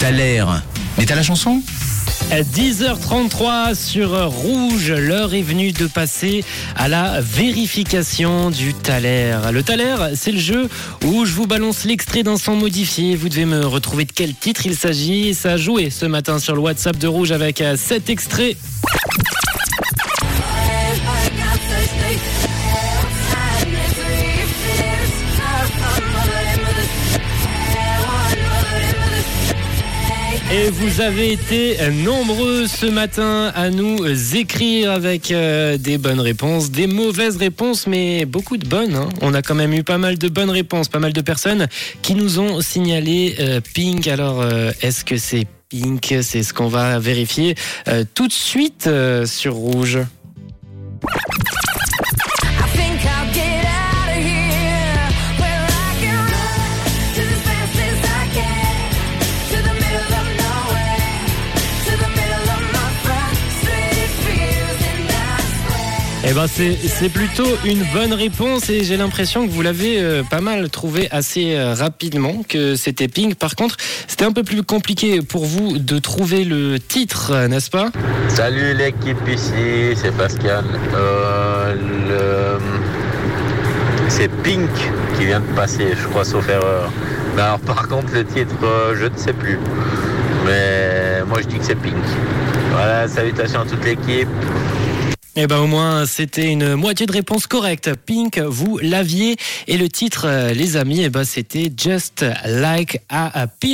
T'as. Mais t'as la chanson? 10h33 sur Rouge, l'heure est venue de passer à la vérification du Thaler. Le Thaler, c'est le jeu où je vous balance l'extrait d'un son modifié. Vous devez me retrouver de quel titre il s'agit. Ça a joué ce matin sur le WhatsApp de Rouge avec cet extrait. Et vous avez été nombreux ce matin à nous écrire avec euh, des bonnes réponses, des mauvaises réponses, mais beaucoup de bonnes. hein. On a quand même eu pas mal de bonnes réponses, pas mal de personnes qui nous ont signalé euh, Pink. Alors, euh, est-ce que c'est Pink? C'est ce qu'on va vérifier tout de suite sur Rouge. Eh ben c'est plutôt une bonne réponse et j'ai l'impression que vous l'avez euh, pas mal trouvé assez euh, rapidement que c'était Pink. Par contre, c'était un peu plus compliqué pour vous de trouver le titre, n'est-ce pas? Salut l'équipe ici, c'est Pascal. Euh. C'est Pink qui vient de passer, je crois, sauf erreur. Alors par contre le titre, je ne sais plus. Mais moi je dis que c'est Pink. Voilà, salutations à toute l'équipe. Eh ben au moins c'était une moitié de réponse correcte. Pink, vous l'aviez et le titre, euh, les amis, eh ben c'était Just Like a Pill.